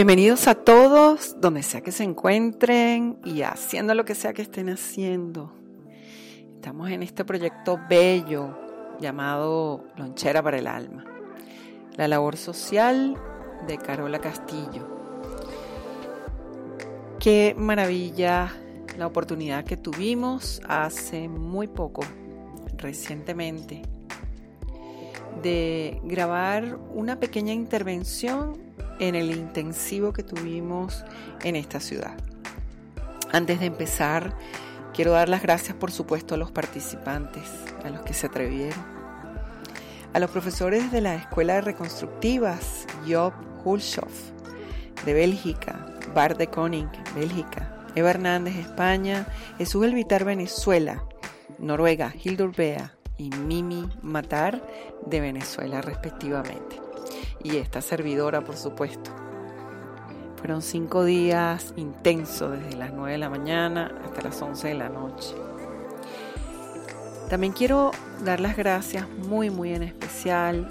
Bienvenidos a todos, donde sea que se encuentren y haciendo lo que sea que estén haciendo. Estamos en este proyecto bello llamado Lonchera para el Alma. La labor social de Carola Castillo. Qué maravilla la oportunidad que tuvimos hace muy poco, recientemente, de grabar una pequeña intervención en el intensivo que tuvimos en esta ciudad. Antes de empezar, quiero dar las gracias por supuesto a los participantes, a los que se atrevieron, a los profesores de la Escuela de Reconstructivas, Job Hulshoff, de Bélgica, Bar de Koning, Bélgica, Eva Hernández, España, Jesús Elvitar, Venezuela, Noruega, Hildur Bea y Mimi Matar, de Venezuela, respectivamente y esta servidora, por supuesto. Fueron cinco días intensos, desde las 9 de la mañana hasta las 11 de la noche. También quiero dar las gracias muy, muy en especial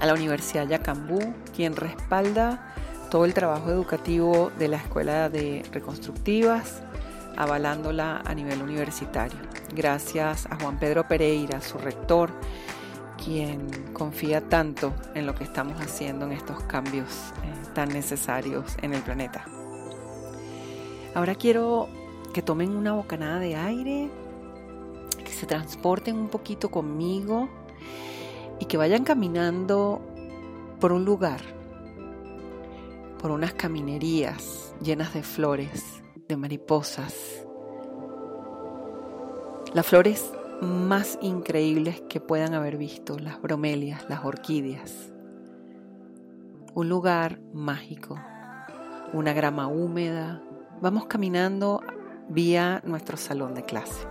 a la Universidad Yacambú, quien respalda todo el trabajo educativo de la Escuela de Reconstructivas, avalándola a nivel universitario. Gracias a Juan Pedro Pereira, su rector, quien confía tanto en lo que estamos haciendo en estos cambios eh, tan necesarios en el planeta. Ahora quiero que tomen una bocanada de aire, que se transporten un poquito conmigo y que vayan caminando por un lugar, por unas caminerías llenas de flores, de mariposas. Las flores más increíbles que puedan haber visto, las bromelias, las orquídeas. Un lugar mágico, una grama húmeda. Vamos caminando vía nuestro salón de clase.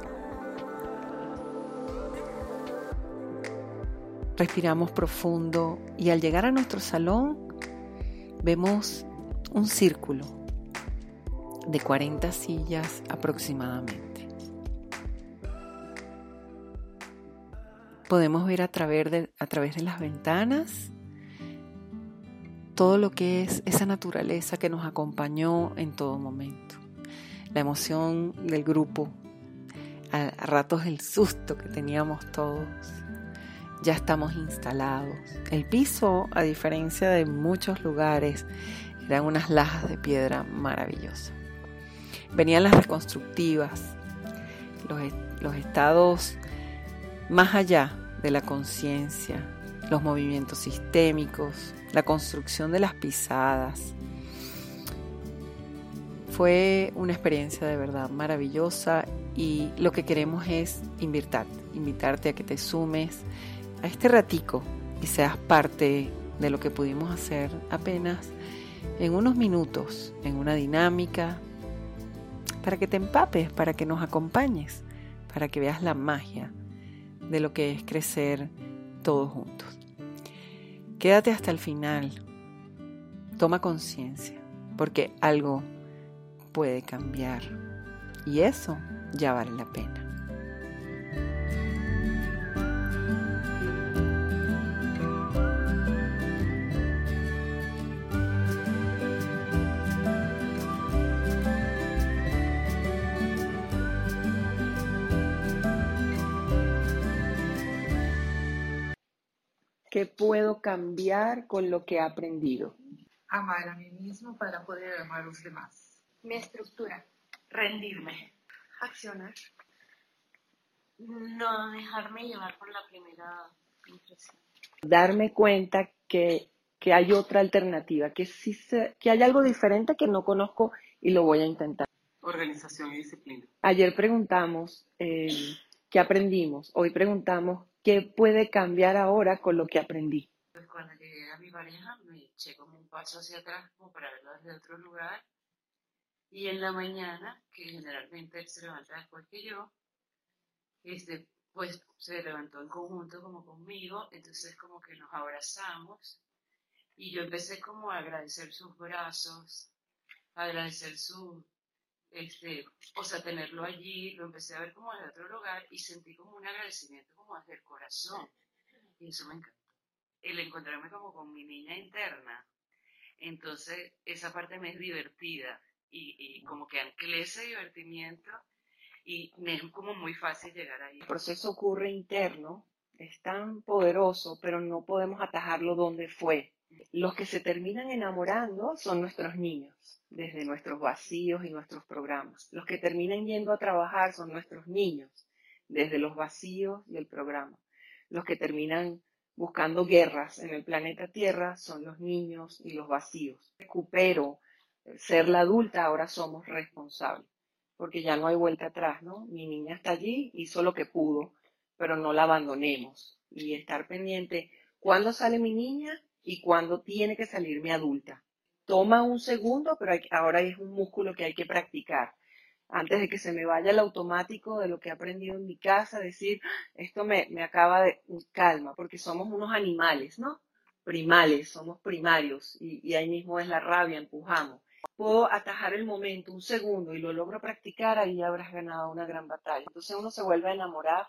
Respiramos profundo y al llegar a nuestro salón vemos un círculo de 40 sillas aproximadamente. Podemos ver a través, de, a través de las ventanas todo lo que es esa naturaleza que nos acompañó en todo momento. La emoción del grupo, a, ratos el susto que teníamos todos. Ya estamos instalados. El piso, a diferencia de muchos lugares, eran unas lajas de piedra maravillosas. Venían las reconstructivas, los, los estados más allá de la conciencia, los movimientos sistémicos, la construcción de las pisadas. Fue una experiencia de verdad maravillosa y lo que queremos es invitarte, invitarte a que te sumes a este ratico y seas parte de lo que pudimos hacer apenas en unos minutos, en una dinámica, para que te empapes, para que nos acompañes, para que veas la magia de lo que es crecer todos juntos. Quédate hasta el final, toma conciencia, porque algo puede cambiar y eso ya vale la pena. Cambiar con lo que he aprendido? Amar a mí mismo para poder amar a los demás. Mi estructura. Rendirme. Accionar. No dejarme llevar por la primera impresión. Darme cuenta que, que hay otra alternativa, que, sí se- que hay algo diferente que no conozco y lo voy a intentar. Organización y disciplina. Ayer preguntamos eh, qué aprendimos, hoy preguntamos qué puede cambiar ahora con lo que aprendí. Pues cuando llegué a mi pareja me eché como un paso hacia atrás como para verlo desde otro lugar. Y en la mañana, que generalmente él se levanta después que yo, este, pues se levantó en conjunto como conmigo, entonces como que nos abrazamos y yo empecé como a agradecer sus brazos, agradecer su, este, o sea, tenerlo allí, lo empecé a ver como desde otro lugar y sentí como un agradecimiento como desde el corazón y eso me encantó. El encontrarme como con mi niña interna, entonces esa parte me es divertida y, como que anclé ese divertimiento y me es como muy fácil llegar ahí. El proceso ocurre interno, es tan poderoso, pero no podemos atajarlo donde fue. Los que se terminan enamorando son nuestros niños, desde nuestros vacíos y nuestros programas. Los que terminan yendo a trabajar son nuestros niños, desde los vacíos y el programa. Los que terminan buscando guerras en el planeta Tierra son los niños y los vacíos. Recupero eh, ser la adulta, ahora somos responsables, porque ya no hay vuelta atrás, ¿no? Mi niña está allí, hizo lo que pudo, pero no la abandonemos. Y estar pendiente, ¿cuándo sale mi niña y cuándo tiene que salir mi adulta? Toma un segundo, pero ahora es un músculo que hay que practicar. Antes de que se me vaya el automático de lo que he aprendido en mi casa, decir, esto me, me acaba de calma, porque somos unos animales, ¿no? Primales, somos primarios, y, y ahí mismo es la rabia, empujamos. Puedo atajar el momento un segundo y lo logro practicar, ahí habrás ganado una gran batalla. Entonces uno se vuelve a enamorar,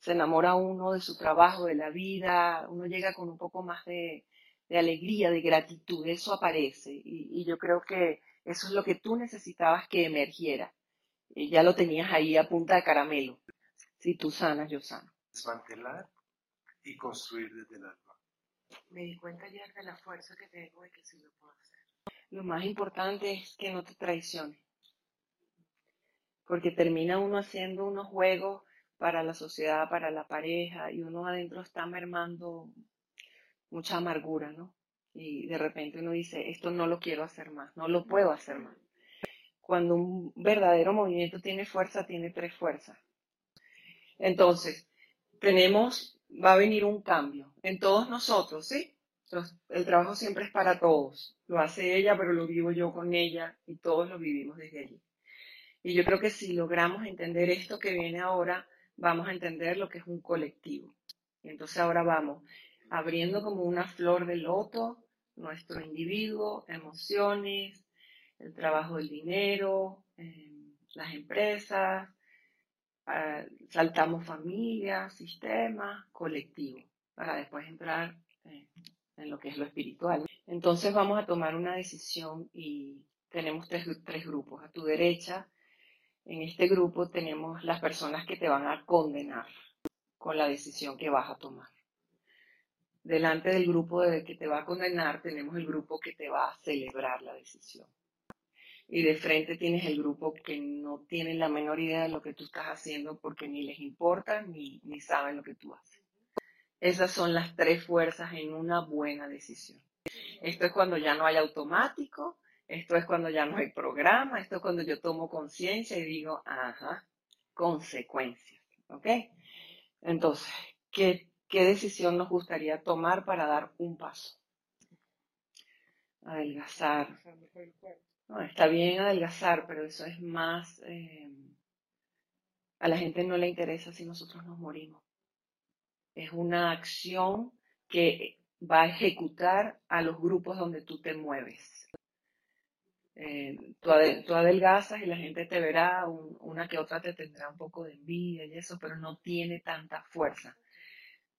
se enamora uno de su trabajo, de la vida, uno llega con un poco más de, de alegría, de gratitud, eso aparece. Y, y yo creo que eso es lo que tú necesitabas que emergiera. Y ya lo tenías ahí a punta de caramelo. Si tú sanas, yo sano. desmantelar y construir desde el alma. Me di cuenta ya de la fuerza que tengo y que sí lo puedo hacer. Lo más importante es que no te traiciones. Porque termina uno haciendo unos juegos para la sociedad, para la pareja, y uno adentro está mermando mucha amargura, ¿no? Y de repente uno dice, esto no lo quiero hacer más, no lo puedo hacer más. Cuando un verdadero movimiento tiene fuerza, tiene tres fuerzas. Entonces, tenemos, va a venir un cambio en todos nosotros, ¿sí? El trabajo siempre es para todos. Lo hace ella, pero lo vivo yo con ella y todos lo vivimos desde allí. Y yo creo que si logramos entender esto que viene ahora, vamos a entender lo que es un colectivo. Y entonces ahora vamos abriendo como una flor de loto nuestro individuo, emociones, el trabajo del dinero, eh, las empresas, eh, saltamos familias, sistemas, colectivo, para después entrar eh, en lo que es lo espiritual. Entonces vamos a tomar una decisión y tenemos tres, tres grupos. A tu derecha, en este grupo tenemos las personas que te van a condenar con la decisión que vas a tomar. Delante del grupo de que te va a condenar tenemos el grupo que te va a celebrar la decisión. Y de frente tienes el grupo que no tiene la menor idea de lo que tú estás haciendo porque ni les importa ni, ni saben lo que tú haces. Esas son las tres fuerzas en una buena decisión. Esto es cuando ya no hay automático, esto es cuando ya no hay programa, esto es cuando yo tomo conciencia y digo, ajá, consecuencias, ¿ok? Entonces, ¿qué, ¿qué decisión nos gustaría tomar para dar un paso? Adelgazar. No, está bien adelgazar, pero eso es más... eh, a la gente no le interesa si nosotros nos morimos. Es una acción que va a ejecutar a los grupos donde tú te mueves. Eh, tú, ade- tú adelgazas y la gente te verá, un- una que otra te tendrá un poco de envidia y eso, pero no tiene tanta fuerza.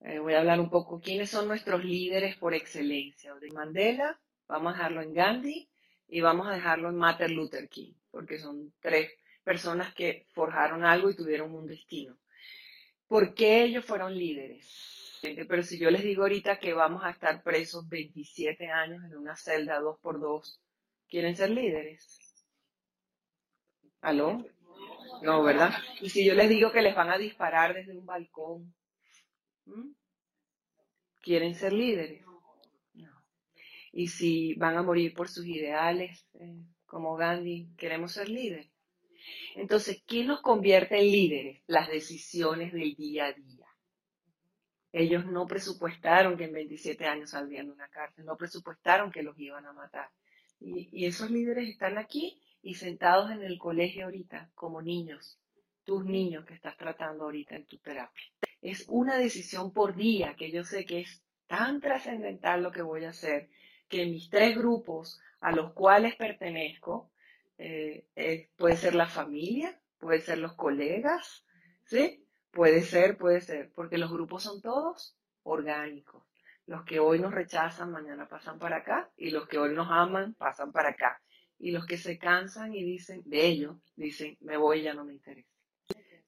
Eh, voy a hablar un poco, ¿quiénes son nuestros líderes por excelencia? De Mandela, vamos a dejarlo en Gandhi y vamos a dejarlo en Martin Luther King, porque son tres personas que forjaron algo y tuvieron un destino. ¿Por qué ellos fueron líderes? Eh, Pero si yo les digo ahorita que vamos a estar presos 27 años en una celda 2 por 2 ¿quieren ser líderes? ¿Aló? No, ¿verdad? Y si yo les digo que les van a disparar desde un balcón, ¿m? ¿quieren ser líderes? No. Y si van a morir por sus ideales, eh, como Gandhi, ¿queremos ser líderes? Entonces, ¿qué nos convierte en líderes? Las decisiones del día a día. Ellos no presupuestaron que en 27 años saldrían de una cárcel, no presupuestaron que los iban a matar. Y, y esos líderes están aquí y sentados en el colegio ahorita como niños, tus niños que estás tratando ahorita en tu terapia. Es una decisión por día que yo sé que es tan trascendental lo que voy a hacer, que mis tres grupos a los cuales pertenezco, eh, eh, puede ser la familia, puede ser los colegas, ¿sí? Puede ser, puede ser, porque los grupos son todos orgánicos. Los que hoy nos rechazan, mañana pasan para acá, y los que hoy nos aman, pasan para acá. Y los que se cansan y dicen, de ellos, dicen, me voy, ya no me interesa.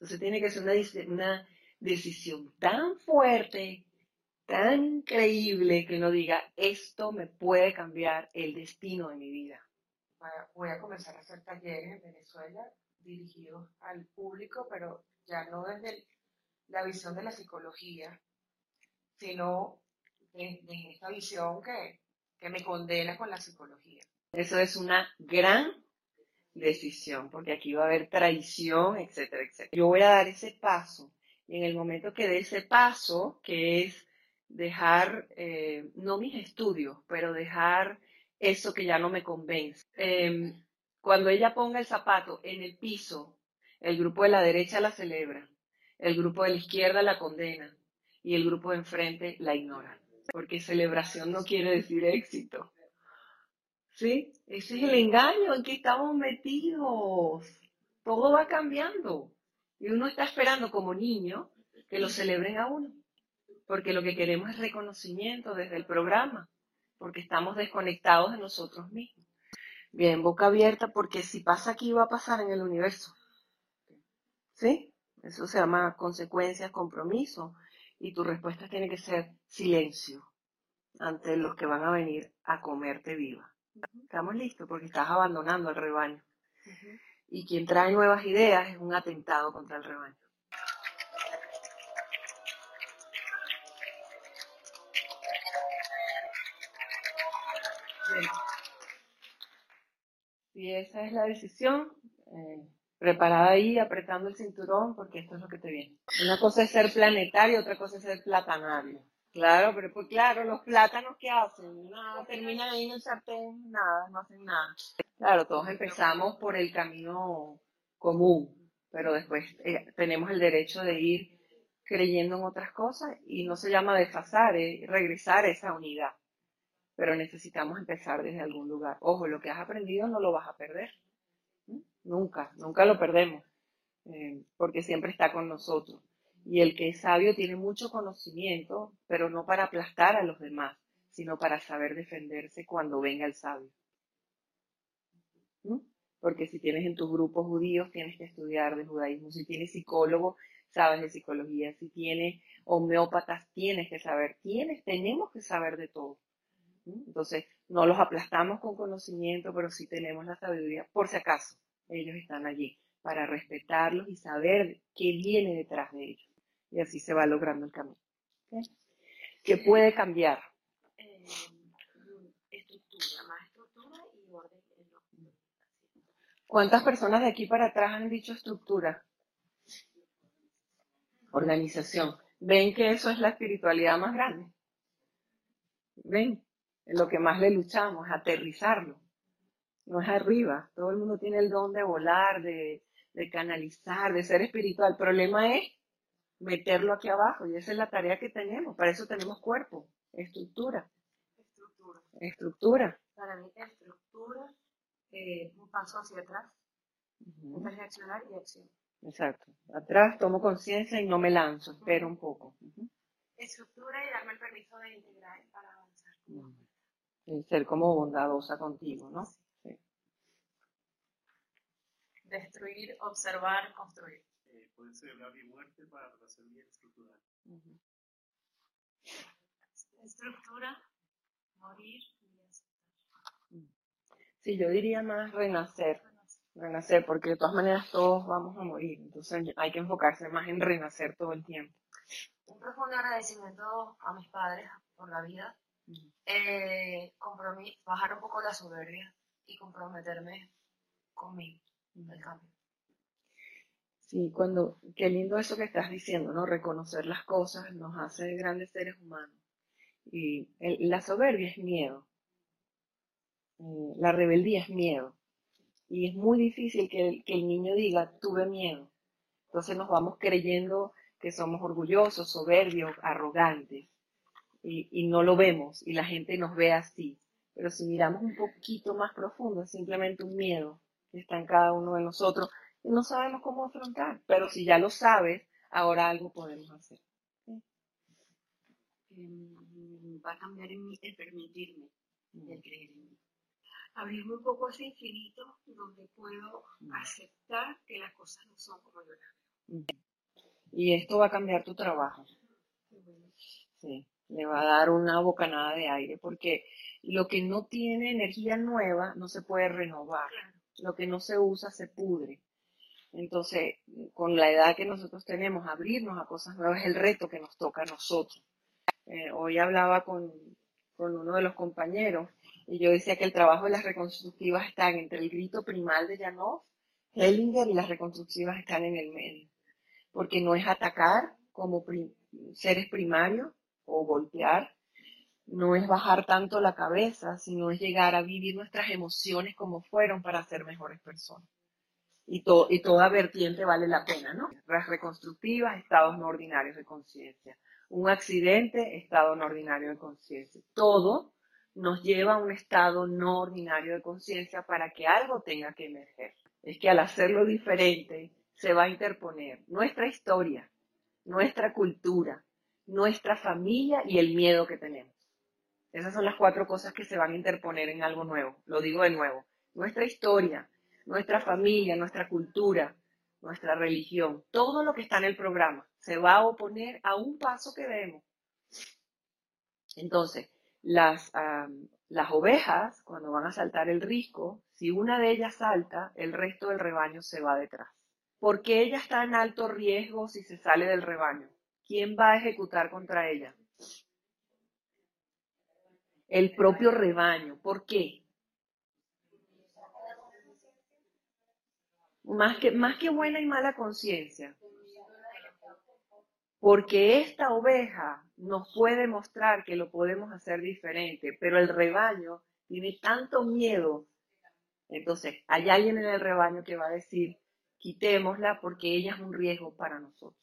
Entonces tiene que ser una, una decisión tan fuerte, tan increíble, que uno diga, esto me puede cambiar el destino de mi vida. Voy a comenzar a hacer talleres en Venezuela dirigidos al público, pero ya no desde la visión de la psicología, sino desde esta visión que, que me condena con la psicología. Eso es una gran decisión, porque aquí va a haber traición, etcétera, etcétera. Yo voy a dar ese paso, y en el momento que dé ese paso, que es dejar, eh, no mis estudios, pero dejar eso que ya no me convence. Eh, cuando ella ponga el zapato en el piso, el grupo de la derecha la celebra, el grupo de la izquierda la condena y el grupo de enfrente la ignora, porque celebración no quiere decir éxito. ¿Sí? Ese es el engaño en que estamos metidos. Todo va cambiando. Y uno está esperando como niño que lo celebren a uno. Porque lo que queremos es reconocimiento desde el programa. Porque estamos desconectados de nosotros mismos. Bien, boca abierta, porque si pasa aquí va a pasar en el universo. ¿Sí? Eso se llama consecuencias, compromiso. Y tu respuesta tiene que ser silencio ante los que van a venir a comerte viva. Estamos listos porque estás abandonando el rebaño. Y quien trae nuevas ideas es un atentado contra el rebaño. Bien. Si esa es la decisión, eh, preparada ahí, apretando el cinturón, porque esto es lo que te viene. Una cosa es ser planetario, otra cosa es ser platanario. Claro, pero pues claro, los plátanos que hacen, nada, terminan ahí en el sartén, nada, no hacen nada. Claro, todos empezamos por el camino común, pero después eh, tenemos el derecho de ir creyendo en otras cosas y no se llama desfasar, es regresar a esa unidad. Pero necesitamos empezar desde algún lugar. Ojo, lo que has aprendido no lo vas a perder. ¿Mm? Nunca, nunca lo perdemos, eh, porque siempre está con nosotros. Y el que es sabio tiene mucho conocimiento, pero no para aplastar a los demás, sino para saber defenderse cuando venga el sabio. ¿Mm? Porque si tienes en tus grupos judíos, tienes que estudiar de judaísmo. Si tienes psicólogo, sabes de psicología. Si tienes homeópatas, tienes que saber. Tienes, tenemos que saber de todo. ¿Mm? Entonces, no los aplastamos con conocimiento, pero sí tenemos la sabiduría, por si acaso. Ellos están allí para respetarlos y saber qué viene detrás de ellos. Y así se va logrando el camino. ¿Okay? ¿Qué puede cambiar? Eh, estructura, más estructura y orden. ¿Cuántas personas de aquí para atrás han dicho estructura? Organización. ¿Ven que eso es la espiritualidad más grande? ¿Ven? Lo que más le luchamos, aterrizarlo. No es arriba. Todo el mundo tiene el don de volar, de, de canalizar, de ser espiritual. El problema es meterlo aquí abajo y esa es la tarea que tenemos. Para eso tenemos cuerpo, estructura, Estructura. estructura. Para mí, estructura, eh, un paso hacia atrás, Ujú. entre reaccionar y acción. Exacto. Atrás tomo conciencia y no me lanzo, espero un poco. Estructura y darme el permiso de integrar para avanzar. Y ser como bondadosa contigo, ¿no? Sí. Destruir, observar, construir. Celebrar mi muerte para relación bien estructural. Estructura, morir y aceptar. Sí, yo diría más renacer. renacer, porque de todas maneras todos vamos a morir, entonces hay que enfocarse más en renacer todo el tiempo. Un profundo agradecimiento a mis padres por la vida, eh, bajar un poco la soberbia y comprometerme conmigo, el cambio. Sí, cuando, qué lindo eso que estás diciendo, ¿no? Reconocer las cosas nos hace grandes seres humanos. Y la soberbia es miedo. Eh, la rebeldía es miedo. Y es muy difícil que el, que el niño diga, tuve miedo. Entonces nos vamos creyendo que somos orgullosos, soberbios, arrogantes. Y, y, no lo vemos y la gente nos ve así. Pero si miramos un poquito más profundo, es simplemente un miedo que está en cada uno de nosotros no sabemos cómo afrontar. Pero si ya lo sabes, ahora algo podemos hacer. Em, va a cambiar en mí el permitirme, el creer en mí. Abrirme un poco ese infinito donde puedo aceptar que las cosas no son como yo las veo. Y esto va a cambiar tu trabajo. Sí, le va a dar una bocanada de aire, porque lo que no tiene energía nueva no se puede renovar. Lo que no se usa se pudre. Entonces, con la edad que nosotros tenemos, abrirnos a cosas nuevas es el reto que nos toca a nosotros. Eh, hoy hablaba con, con, uno de los compañeros y yo decía que el trabajo de las reconstructivas está entre el grito primal de Janov, Hellinger y las reconstructivas están en el medio. Porque no es atacar como seres primarios o golpear, no es bajar tanto la cabeza, sino es llegar a vivir nuestras emociones como fueron para ser mejores personas y, toda vertiente vale la pena, ¿no? Las reconstructivas, estados no ordinarios de conciencia. Un accidente, estado no ordinario de conciencia. Todo nos lleva a un estado no ordinario de conciencia para que algo tenga que emerger. Es que al hacerlo diferente se va a interponer nuestra historia, nuestra cultura, nuestra familia y el miedo que tenemos. Esas son las cuatro cosas que se van a interponer en algo nuevo. Lo digo de nuevo. Nuestra historia, nuestra familia, nuestra cultura, nuestra religión, todo lo que está en el programa se va a oponer a un paso que demos. Entonces, las, las ovejas, cuando van a saltar el risco, si una de ellas salta, el resto del rebaño se va detrás. Porque ella está en alto riesgo si se sale del rebaño. ¿Quién va a ejecutar contra ella? El propio rebaño. ¿Por qué? Más que, más que buena y mala conciencia. Porque esta oveja nos puede mostrar que lo podemos hacer diferente, pero el rebaño tiene tanto miedo. Entonces, hay alguien en el rebaño que va a decir, quitémosla porque ella es un riesgo para nosotros.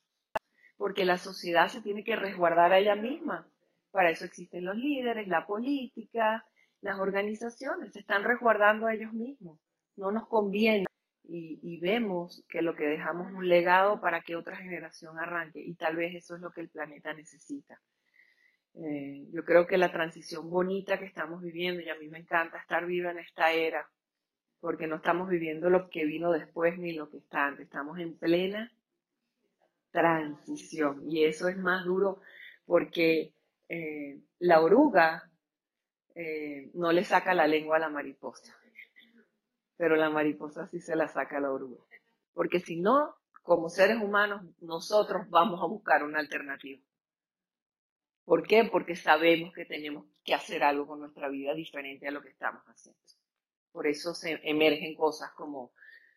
Porque la sociedad se tiene que resguardar a ella misma. Para eso existen los líderes, la política, las organizaciones, se están resguardando a ellos mismos. No nos conviene y, vemos que lo que dejamos es un legado para que otra generación arranque y tal vez eso es lo que el planeta necesita. Eh, yo creo que la transición bonita que estamos viviendo, y a mí me encanta estar viva en esta era, porque no estamos viviendo lo que vino después ni lo que está antes, estamos en plena transición y eso es más duro porque eh, la oruga eh, no le saca la lengua a la mariposa pero la mariposa sí se la saca la oruga. Porque si no, como seres humanos, nosotros vamos a buscar una alternativa. ¿Por qué? Porque sabemos que tenemos que hacer algo con nuestra vida diferente a lo que estamos haciendo. Por eso se emergen cosas como,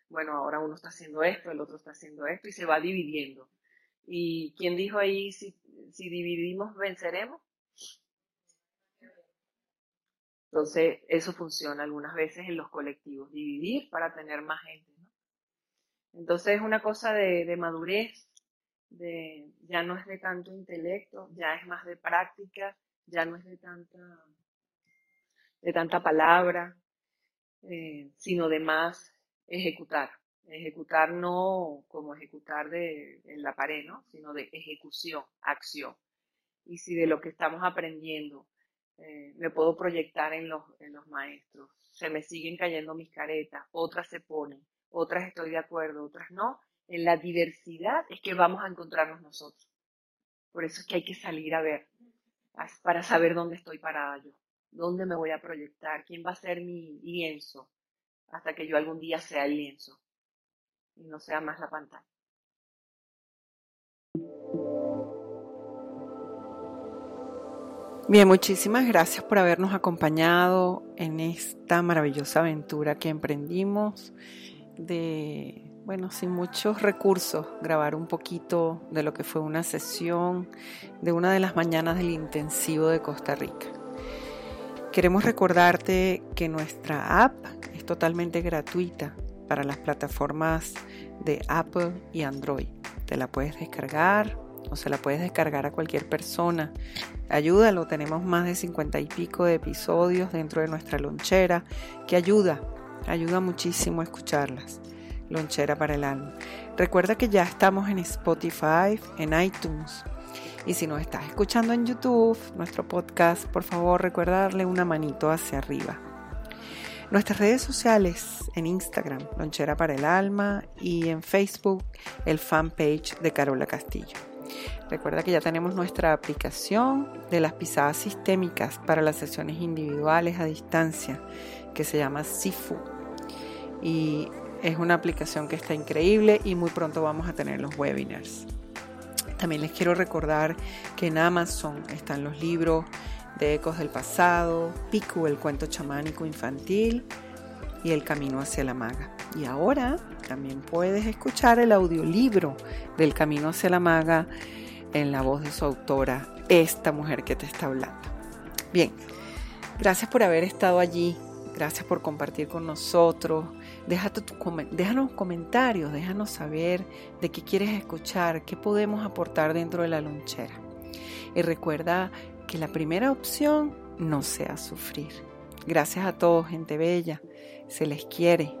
bueno, ahora uno está haciendo esto, el otro está haciendo esto y se va dividiendo. ¿Y quién dijo ahí, si, si dividimos, venceremos? Entonces, eso funciona algunas veces en los colectivos, dividir para tener más gente. Entonces, es una cosa de, madurez, de, ya no es de tanto intelecto, ya es más de práctica, ya no es de tanta, de tanta palabra, eh, sino de más ejecutar. Ejecutar no como ejecutar de, en la pared, ¿no? sino de ejecución, acción. Y si de lo que estamos aprendiendo eh, me puedo proyectar en los, en los maestros. Se me siguen cayendo mis caretas, otras se ponen, otras estoy de acuerdo, otras no. En la diversidad es que vamos a encontrarnos nosotros. Por eso es que hay que salir a ver, para saber dónde estoy parada yo, dónde me voy a proyectar, quién va a ser mi lienzo, hasta que yo algún día sea el lienzo y no sea más la pantalla. Bien, muchísimas gracias por habernos acompañado en esta maravillosa aventura que emprendimos de, bueno, sin muchos recursos, grabar un poquito de lo que fue una sesión de una de las mañanas del intensivo de Costa Rica. Queremos recordarte que nuestra app es totalmente gratuita para las plataformas de Apple y Android. Te la puedes descargar o se la puedes descargar a cualquier persona. Ayúdalo, tenemos más de 50 y pico de episodios dentro de nuestra lonchera que ayuda, ayuda muchísimo a escucharlas. Lonchera para el alma. Recuerda que ya estamos en Spotify, en iTunes. Y si nos estás escuchando en YouTube, nuestro podcast, por favor recuerda darle una manito hacia arriba. Nuestras redes sociales en Instagram, Lonchera para el Alma, y en Facebook, el fanpage de Carola Castillo. Recuerda que ya tenemos nuestra aplicación de las pisadas sistémicas para las sesiones individuales a distancia que se llama SIFU. Y es una aplicación que está increíble y muy pronto vamos a tener los webinars. También les quiero recordar que en Amazon están los libros de Ecos del Pasado, Piku, el cuento chamánico infantil y El Camino hacia la Maga. Y ahora también puedes escuchar el audiolibro del Camino hacia la Maga en la voz de su autora, esta mujer que te está hablando. Bien, gracias por haber estado allí, gracias por compartir con nosotros. déjanos comentarios, déjanos saber de qué quieres escuchar, qué podemos aportar dentro de la lonchera. Y recuerda que la primera opción no sea sufrir. Gracias a todos, gente bella. Se les quiere.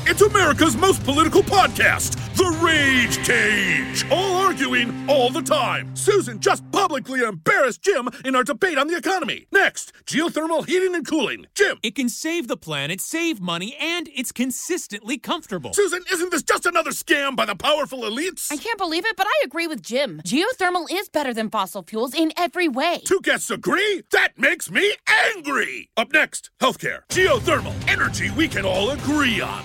It's America's most political podcast, The Rage Cage. All arguing all the time. Susan just publicly embarrassed Jim in our debate on the economy. Next, geothermal heating and cooling. Jim. It can save the planet, save money, and it's consistently comfortable. Susan, isn't this just another scam by the powerful elites? I can't believe it, but I agree with Jim. Geothermal is better than fossil fuels in every way. Two guests agree? That makes me angry. Up next, healthcare. Geothermal. Energy we can all agree on.